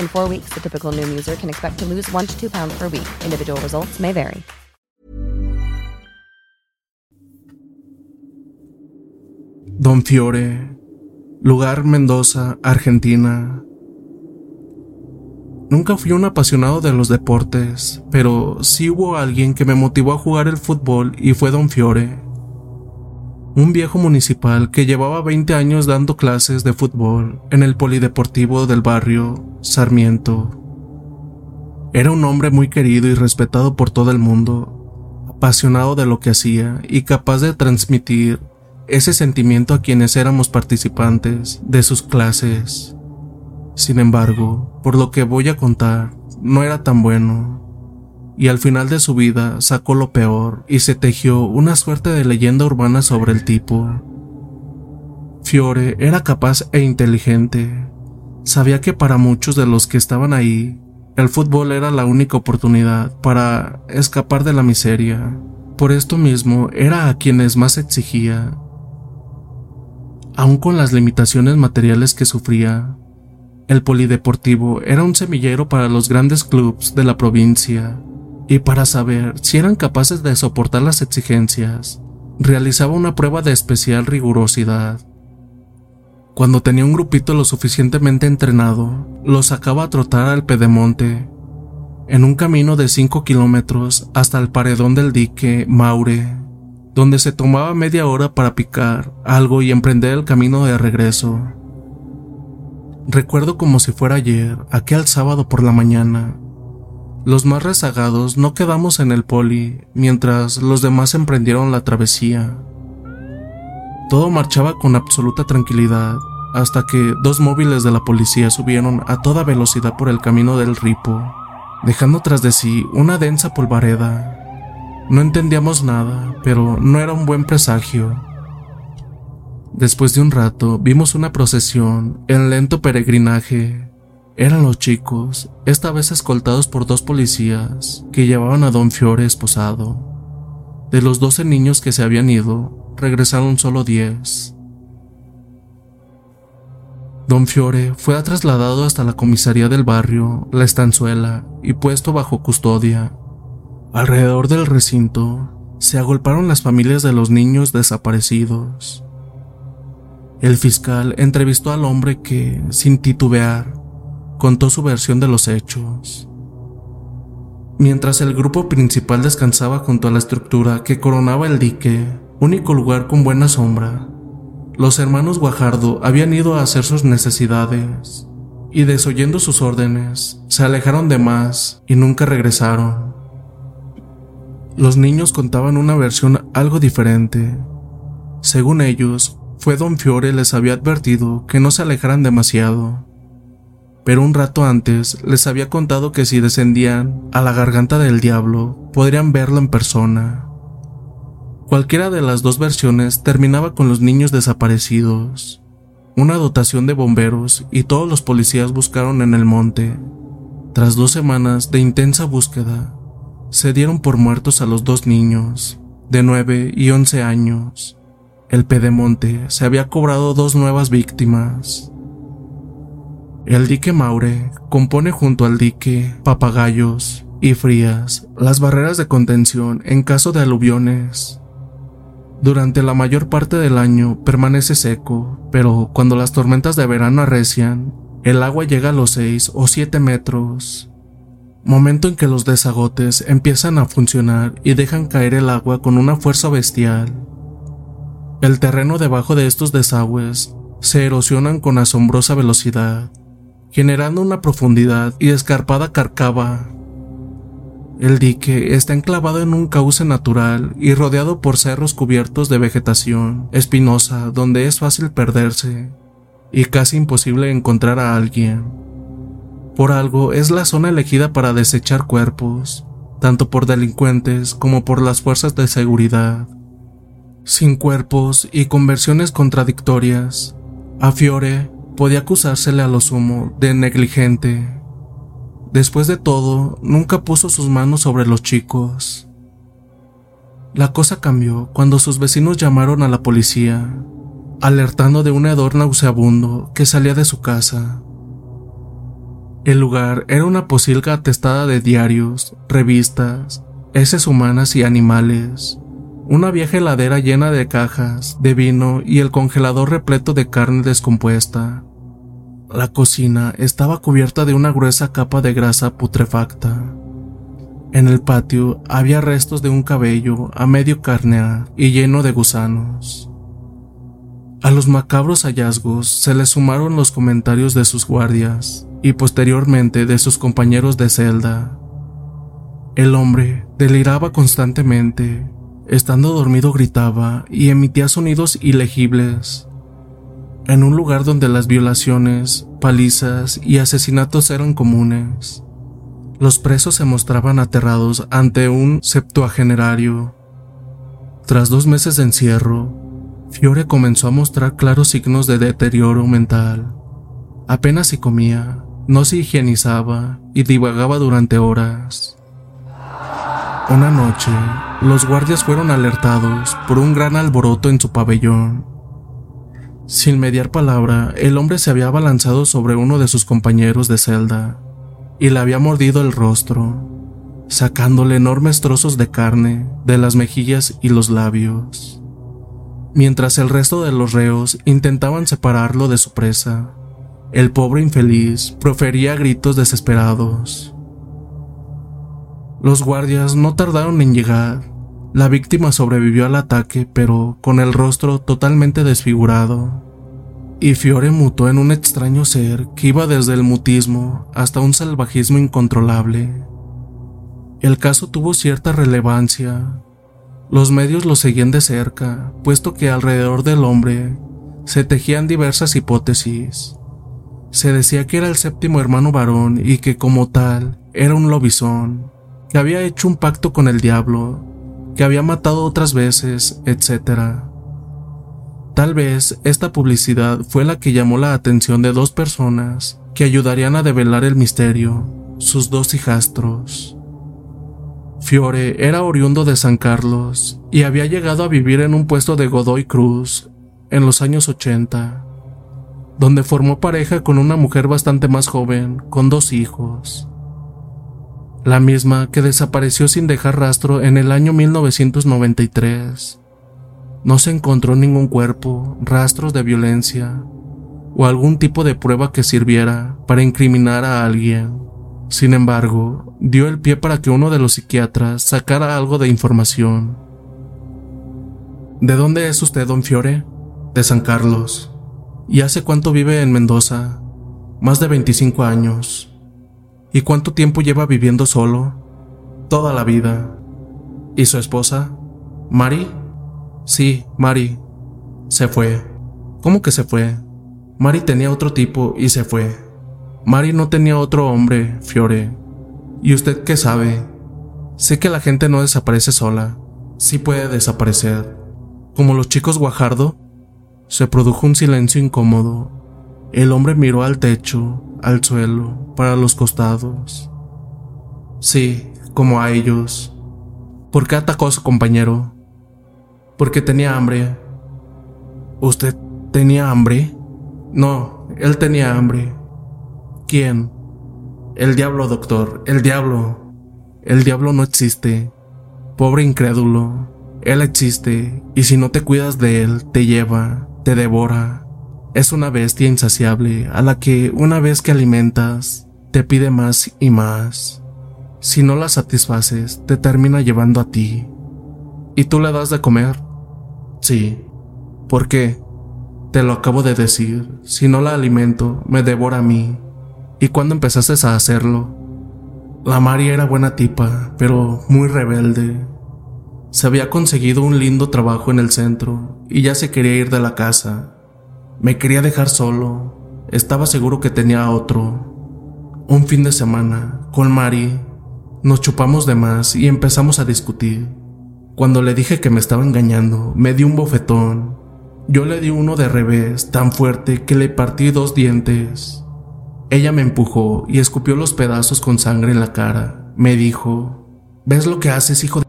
In four weeks, the typical Noom user can expect to lose one to two pounds per week. Individual results may vary. Don Fiore, lugar Mendoza, Argentina. Nunca fui un apasionado de los deportes, pero sí hubo alguien que me motivó a jugar el fútbol y fue Don Fiore. Un viejo municipal que llevaba 20 años dando clases de fútbol en el polideportivo del barrio Sarmiento. Era un hombre muy querido y respetado por todo el mundo, apasionado de lo que hacía y capaz de transmitir ese sentimiento a quienes éramos participantes de sus clases. Sin embargo, por lo que voy a contar, no era tan bueno, y al final de su vida sacó lo peor y se tejió una suerte de leyenda urbana sobre el tipo. Fiore era capaz e inteligente. Sabía que para muchos de los que estaban ahí, el fútbol era la única oportunidad para escapar de la miseria. Por esto mismo era a quienes más exigía. Aun con las limitaciones materiales que sufría, el polideportivo era un semillero para los grandes clubes de la provincia, y para saber si eran capaces de soportar las exigencias, realizaba una prueba de especial rigurosidad. Cuando tenía un grupito lo suficientemente entrenado, lo sacaba a trotar al pedemonte, en un camino de 5 kilómetros hasta el paredón del dique Maure, donde se tomaba media hora para picar algo y emprender el camino de regreso. Recuerdo como si fuera ayer, aquel sábado por la mañana. Los más rezagados no quedamos en el poli, mientras los demás emprendieron la travesía. Todo marchaba con absoluta tranquilidad, hasta que dos móviles de la policía subieron a toda velocidad por el camino del Ripo, dejando tras de sí una densa polvareda. No entendíamos nada, pero no era un buen presagio. Después de un rato vimos una procesión en lento peregrinaje. Eran los chicos, esta vez escoltados por dos policías que llevaban a don Fiore esposado. De los doce niños que se habían ido, regresaron solo diez. Don Fiore fue trasladado hasta la comisaría del barrio, La Estanzuela, y puesto bajo custodia. Alrededor del recinto se agolparon las familias de los niños desaparecidos. El fiscal entrevistó al hombre que, sin titubear, contó su versión de los hechos. Mientras el grupo principal descansaba junto a la estructura que coronaba el dique, único lugar con buena sombra, los hermanos Guajardo habían ido a hacer sus necesidades y desoyendo sus órdenes, se alejaron de más y nunca regresaron. Los niños contaban una versión algo diferente. Según ellos, fue don Fiore les había advertido que no se alejaran demasiado. Pero un rato antes les había contado que si descendían a la garganta del diablo podrían verlo en persona. Cualquiera de las dos versiones terminaba con los niños desaparecidos. Una dotación de bomberos y todos los policías buscaron en el monte. Tras dos semanas de intensa búsqueda, se dieron por muertos a los dos niños, de 9 y 11 años, el pedemonte se había cobrado dos nuevas víctimas. El dique Maure compone junto al dique Papagayos y Frías las barreras de contención en caso de aluviones. Durante la mayor parte del año permanece seco, pero cuando las tormentas de verano arrecian, el agua llega a los 6 o 7 metros, momento en que los desagotes empiezan a funcionar y dejan caer el agua con una fuerza bestial. El terreno debajo de estos desagües se erosionan con asombrosa velocidad, generando una profundidad y escarpada carcava. El dique está enclavado en un cauce natural y rodeado por cerros cubiertos de vegetación espinosa donde es fácil perderse y casi imposible encontrar a alguien. Por algo es la zona elegida para desechar cuerpos, tanto por delincuentes como por las fuerzas de seguridad sin cuerpos y con versiones contradictorias. A Fiore podía acusársele a lo sumo de negligente. Después de todo, nunca puso sus manos sobre los chicos. La cosa cambió cuando sus vecinos llamaron a la policía, alertando de un hedor nauseabundo que salía de su casa. El lugar era una posilga atestada de diarios, revistas, heces humanas y animales una vieja heladera llena de cajas, de vino y el congelador repleto de carne descompuesta. La cocina estaba cubierta de una gruesa capa de grasa putrefacta. En el patio había restos de un cabello a medio carnear y lleno de gusanos. A los macabros hallazgos se le sumaron los comentarios de sus guardias y posteriormente de sus compañeros de celda. El hombre deliraba constantemente Estando dormido gritaba y emitía sonidos ilegibles. En un lugar donde las violaciones, palizas y asesinatos eran comunes, los presos se mostraban aterrados ante un septuagenerario. Tras dos meses de encierro, Fiore comenzó a mostrar claros signos de deterioro mental. Apenas si comía, no se higienizaba y divagaba durante horas. Una noche, los guardias fueron alertados por un gran alboroto en su pabellón. Sin mediar palabra, el hombre se había abalanzado sobre uno de sus compañeros de celda y le había mordido el rostro, sacándole enormes trozos de carne de las mejillas y los labios. mientras el resto de los reos intentaban separarlo de su presa. El pobre infeliz profería gritos desesperados. Los guardias no tardaron en llegar. La víctima sobrevivió al ataque, pero con el rostro totalmente desfigurado. Y Fiore mutó en un extraño ser que iba desde el mutismo hasta un salvajismo incontrolable. El caso tuvo cierta relevancia. Los medios lo seguían de cerca, puesto que alrededor del hombre se tejían diversas hipótesis. Se decía que era el séptimo hermano varón y que como tal era un lobizón, que había hecho un pacto con el diablo, que había matado otras veces, etc. Tal vez esta publicidad fue la que llamó la atención de dos personas que ayudarían a develar el misterio, sus dos hijastros. Fiore era oriundo de San Carlos y había llegado a vivir en un puesto de Godoy Cruz en los años 80 donde formó pareja con una mujer bastante más joven, con dos hijos. La misma que desapareció sin dejar rastro en el año 1993. No se encontró ningún cuerpo, rastros de violencia o algún tipo de prueba que sirviera para incriminar a alguien. Sin embargo, dio el pie para que uno de los psiquiatras sacara algo de información. ¿De dónde es usted, don Fiore? De San Carlos. ¿Y hace cuánto vive en Mendoza? Más de 25 años. ¿Y cuánto tiempo lleva viviendo solo? Toda la vida. ¿Y su esposa? ¿Mari? Sí, Mari. Se fue. ¿Cómo que se fue? Mari tenía otro tipo y se fue. Mari no tenía otro hombre, Fiore. ¿Y usted qué sabe? Sé que la gente no desaparece sola. Sí puede desaparecer. Como los chicos Guajardo se produjo un silencio incómodo. El hombre miró al techo, al suelo, para los costados. Sí, como a ellos. ¿Por qué atacó a su compañero? Porque tenía hambre. ¿Usted tenía hambre? No, él tenía hambre. ¿Quién? El diablo, doctor, el diablo. El diablo no existe. Pobre incrédulo. Él existe, y si no te cuidas de él, te lleva te devora. Es una bestia insaciable a la que una vez que alimentas, te pide más y más. Si no la satisfaces, te termina llevando a ti. ¿Y tú le das de comer? Sí. ¿Por qué? Te lo acabo de decir. Si no la alimento, me devora a mí. ¿Y cuándo empezaste a hacerlo? La Mari era buena tipa, pero muy rebelde. Se había conseguido un lindo trabajo en el centro y ya se quería ir de la casa. Me quería dejar solo. Estaba seguro que tenía otro. Un fin de semana, con Mari, nos chupamos de más y empezamos a discutir. Cuando le dije que me estaba engañando, me dio un bofetón. Yo le di uno de revés tan fuerte que le partí dos dientes. Ella me empujó y escupió los pedazos con sangre en la cara. Me dijo, ¿ves lo que haces, hijo de...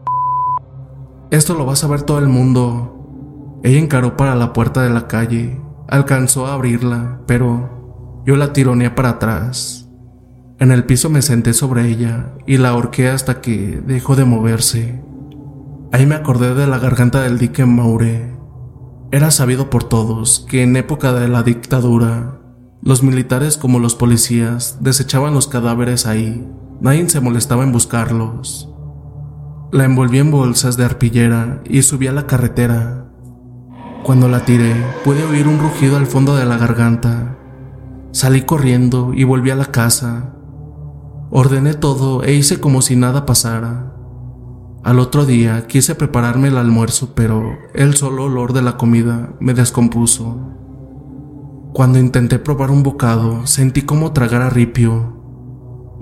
Esto lo va a saber todo el mundo. Ella encaró para la puerta de la calle. Alcanzó a abrirla, pero yo la tironeé para atrás. En el piso me senté sobre ella y la ahorqué hasta que dejó de moverse. Ahí me acordé de la garganta del dique Maure. Era sabido por todos que en época de la dictadura, los militares como los policías desechaban los cadáveres ahí. Nadie se molestaba en buscarlos. La envolví en bolsas de arpillera y subí a la carretera. Cuando la tiré, pude oír un rugido al fondo de la garganta. Salí corriendo y volví a la casa. Ordené todo e hice como si nada pasara. Al otro día quise prepararme el almuerzo, pero el solo olor de la comida me descompuso. Cuando intenté probar un bocado, sentí como tragar a ripio.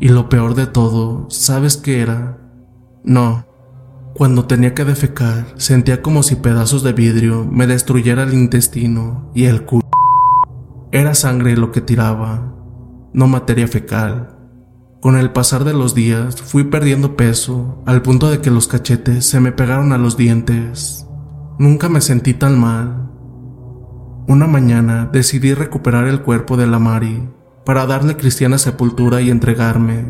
Y lo peor de todo, ¿sabes qué era? No, cuando tenía que defecar, sentía como si pedazos de vidrio me destruyera el intestino y el culo. Era sangre lo que tiraba, no materia fecal. Con el pasar de los días fui perdiendo peso al punto de que los cachetes se me pegaron a los dientes. Nunca me sentí tan mal. Una mañana decidí recuperar el cuerpo de la Mari para darle cristiana sepultura y entregarme.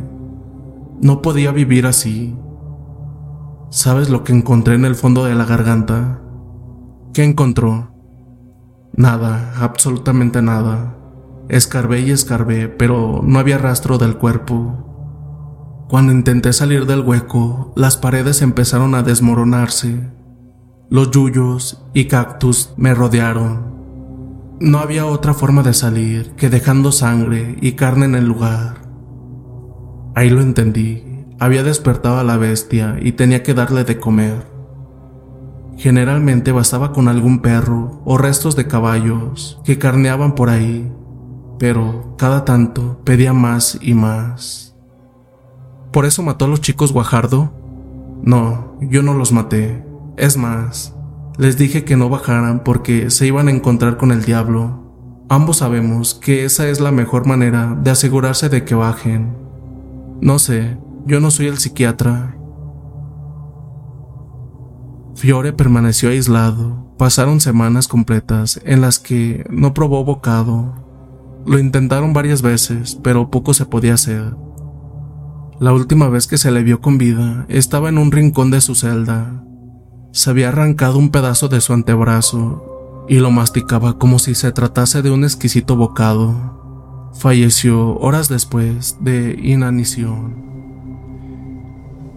No podía vivir así. ¿Sabes lo que encontré en el fondo de la garganta? ¿Qué encontró? Nada, absolutamente nada. Escarbé y escarbé, pero no había rastro del cuerpo. Cuando intenté salir del hueco, las paredes empezaron a desmoronarse. Los yuyos y cactus me rodearon. No había otra forma de salir que dejando sangre y carne en el lugar. Ahí lo entendí. Había despertado a la bestia y tenía que darle de comer. Generalmente bastaba con algún perro o restos de caballos que carneaban por ahí, pero cada tanto pedía más y más. ¿Por eso mató a los chicos Guajardo? No, yo no los maté. Es más, les dije que no bajaran porque se iban a encontrar con el diablo. Ambos sabemos que esa es la mejor manera de asegurarse de que bajen. No sé, yo no soy el psiquiatra Fiore permaneció aislado. Pasaron semanas completas en las que no probó bocado. Lo intentaron varias veces, pero poco se podía hacer. La última vez que se le vio con vida estaba en un rincón de su celda. Se había arrancado un pedazo de su antebrazo y lo masticaba como si se tratase de un exquisito bocado. Falleció horas después de inanición.